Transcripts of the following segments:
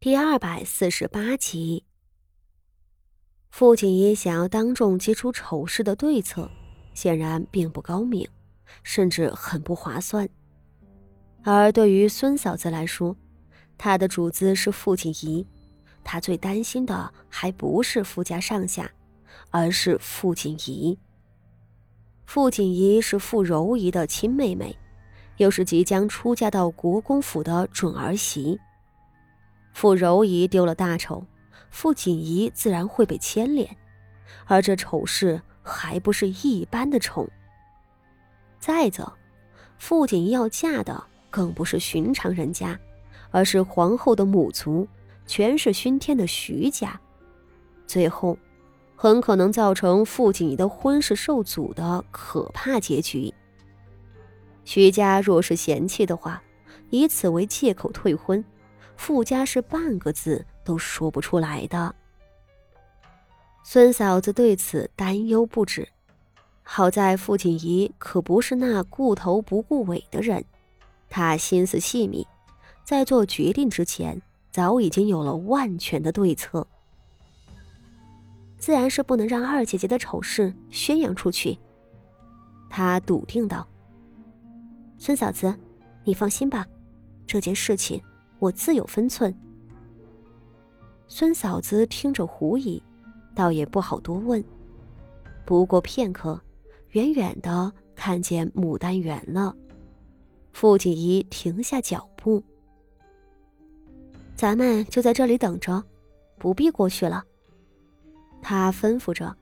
第二百四十八集，傅锦仪想要当众揭出丑事的对策，显然并不高明，甚至很不划算。而对于孙嫂子来说，她的主子是傅锦仪，她最担心的还不是傅家上下，而是傅锦仪。傅锦仪是傅柔仪的亲妹妹，又是即将出嫁到国公府的准儿媳。傅柔仪丢了大丑，傅锦仪自然会被牵连，而这丑事还不是一般的丑。再则，傅锦仪要嫁的更不是寻常人家，而是皇后的母族，全是熏天的徐家，最后很可能造成傅锦仪的婚事受阻的可怕结局。徐家若是嫌弃的话，以此为借口退婚。傅家是半个字都说不出来的。孙嫂子对此担忧不止。好在傅锦仪可不是那顾头不顾尾的人，他心思细密，在做决定之前早已经有了万全的对策。自然是不能让二姐姐的丑事宣扬出去。他笃定道：“孙嫂子，你放心吧，这件事情。”我自有分寸。孙嫂子听着狐疑，倒也不好多问。不过片刻，远远的看见牡丹园了。傅锦仪停下脚步，咱们就在这里等着，不必过去了。他吩咐着，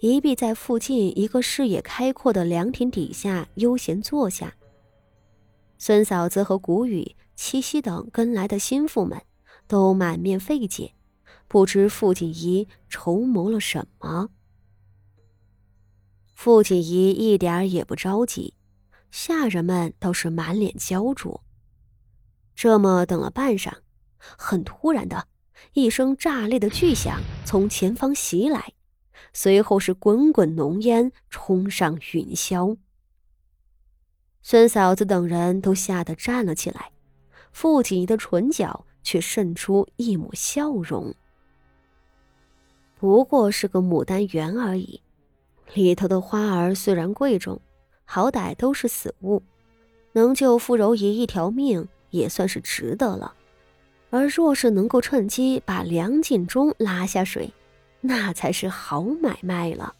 一必在附近一个视野开阔的凉亭底下悠闲坐下。孙嫂子和谷雨。七夕等跟来的心腹们，都满面费解，不知傅锦仪筹谋了什么。傅锦仪一点也不着急，下人们倒是满脸焦灼。这么等了半晌，很突然的一声炸裂的巨响从前方袭来，随后是滚滚浓烟冲上云霄。孙嫂子等人都吓得站了起来。傅锦仪的唇角却渗出一抹笑容。不过是个牡丹园而已，里头的花儿虽然贵重，好歹都是死物，能救傅柔仪一条命也算是值得了。而若是能够趁机把梁敬忠拉下水，那才是好买卖了。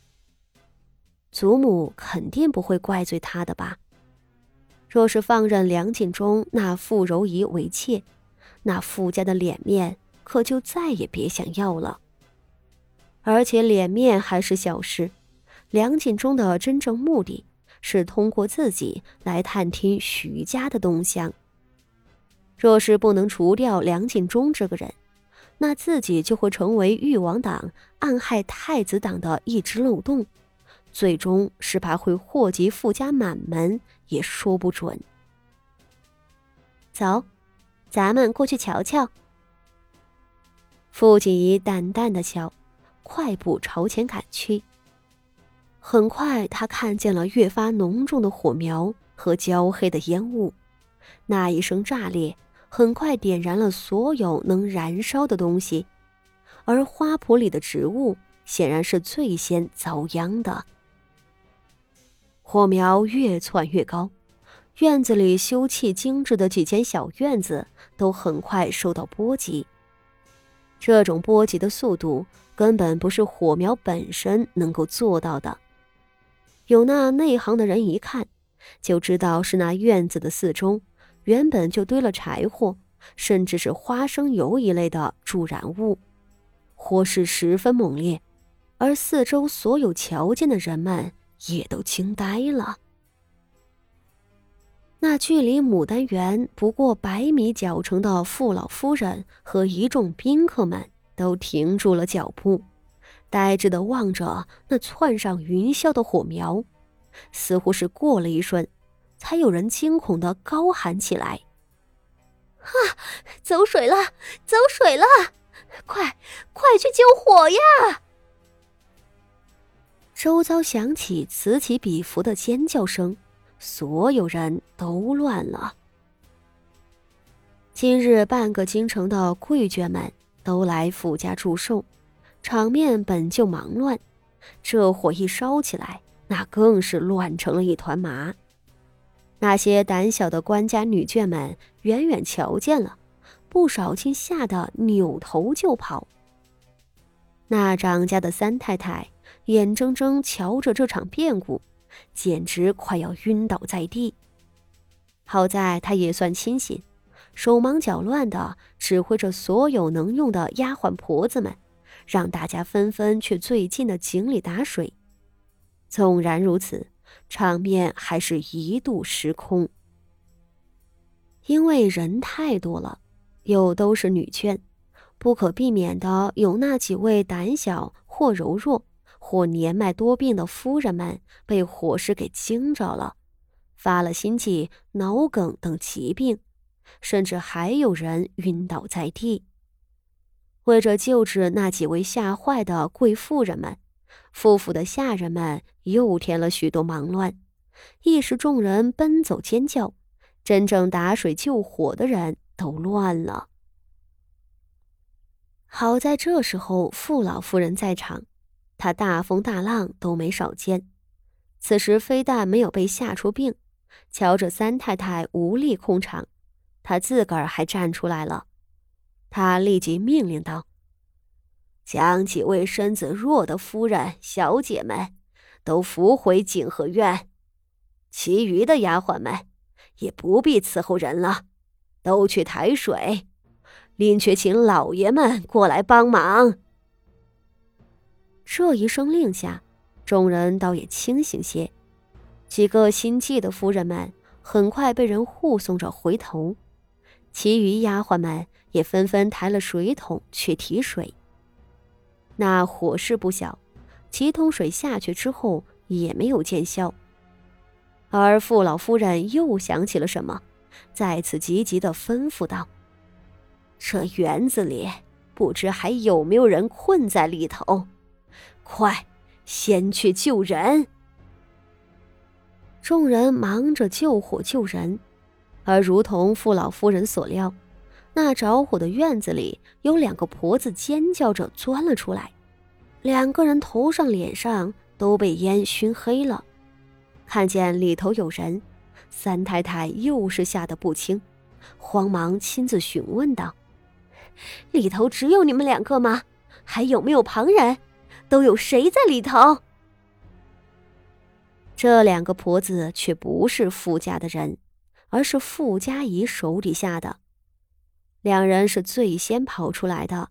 祖母肯定不会怪罪他的吧？若是放任梁敬忠纳傅柔仪为妾，那傅家的脸面可就再也别想要了。而且脸面还是小事，梁敬忠的真正目的是通过自己来探听徐家的动向。若是不能除掉梁敬忠这个人，那自己就会成为誉王党暗害太子党的一只漏洞。最终是怕会祸及富家满门，也说不准。走，咱们过去瞧瞧。傅锦仪淡淡的笑，快步朝前赶去。很快，他看见了越发浓重的火苗和焦黑的烟雾，那一声炸裂，很快点燃了所有能燃烧的东西，而花圃里的植物显然是最先遭殃的。火苗越窜越高，院子里修葺精致的几间小院子都很快受到波及。这种波及的速度根本不是火苗本身能够做到的。有那内行的人一看，就知道是那院子的四周原本就堆了柴火，甚至是花生油一类的助燃物，火势十分猛烈，而四周所有瞧见的人们。也都惊呆了。那距离牡丹园不过百米脚程的傅老夫人和一众宾客们都停住了脚步，呆滞的望着那窜上云霄的火苗。似乎是过了一瞬，才有人惊恐的高喊起来：“啊，走水了，走水了！快，快去救火呀！”周遭响起此起彼伏的尖叫声，所有人都乱了。今日半个京城的贵眷们都来傅家祝寿，场面本就忙乱，这火一烧起来，那更是乱成了一团麻。那些胆小的官家女眷们远远瞧见了，不少竟吓得扭头就跑。那张家的三太太眼睁睁瞧着这场变故，简直快要晕倒在地。好在她也算清醒，手忙脚乱的指挥着所有能用的丫鬟婆子们，让大家纷纷去最近的井里打水。纵然如此。场面还是一度失控，因为人太多了，又都是女眷，不可避免的有那几位胆小或柔弱或年迈多病的夫人们被火势给惊着了，发了心悸、脑梗等疾病，甚至还有人晕倒在地。为着救治那几位吓坏的贵妇人们。夫妇的下人们又添了许多忙乱，一时众人奔走尖叫，真正打水救火的人都乱了。好在这时候傅老夫人在场，他大风大浪都没少见，此时非但没有被吓出病，瞧着三太太无力控场，他自个儿还站出来了，他立即命令道。将几位身子弱的夫人、小姐们都扶回景和院，其余的丫鬟们也不必伺候人了，都去抬水，另去请老爷们过来帮忙。这一声令下，众人倒也清醒些，几个心悸的夫人们很快被人护送着回头，其余丫鬟们也纷纷抬了水桶去提水。那火势不小，几桶水下去之后也没有见效。而傅老夫人又想起了什么，再次急急的吩咐道：“这园子里不知还有没有人困在里头，快，先去救人。”众人忙着救火救人，而如同傅老夫人所料。那着火的院子里有两个婆子尖叫着钻了出来，两个人头上、脸上都被烟熏黑了。看见里头有人，三太太又是吓得不轻，慌忙亲自询问道：“里头只有你们两个吗？还有没有旁人？都有谁在里头？”这两个婆子却不是傅家的人，而是傅家仪手底下的。两人是最先跑出来的，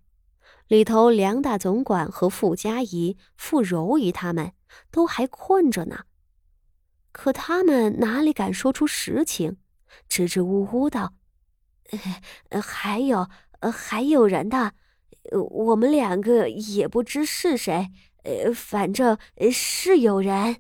里头梁大总管和傅家仪、傅柔仪他们都还困着呢。可他们哪里敢说出实情，支支吾吾道：“还有，还有人的，我们两个也不知是谁，呃反正是有人。”